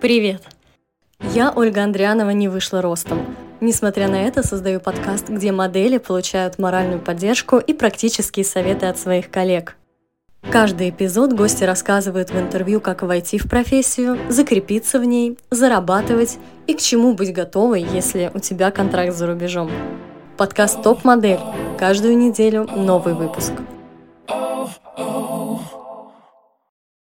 Привет! Я, Ольга Андрианова, не вышла ростом. Несмотря на это, создаю подкаст, где модели получают моральную поддержку и практические советы от своих коллег. Каждый эпизод гости рассказывают в интервью, как войти в профессию, закрепиться в ней, зарабатывать и к чему быть готовой, если у тебя контракт за рубежом. Подкаст «Топ-модель». Каждую неделю новый выпуск.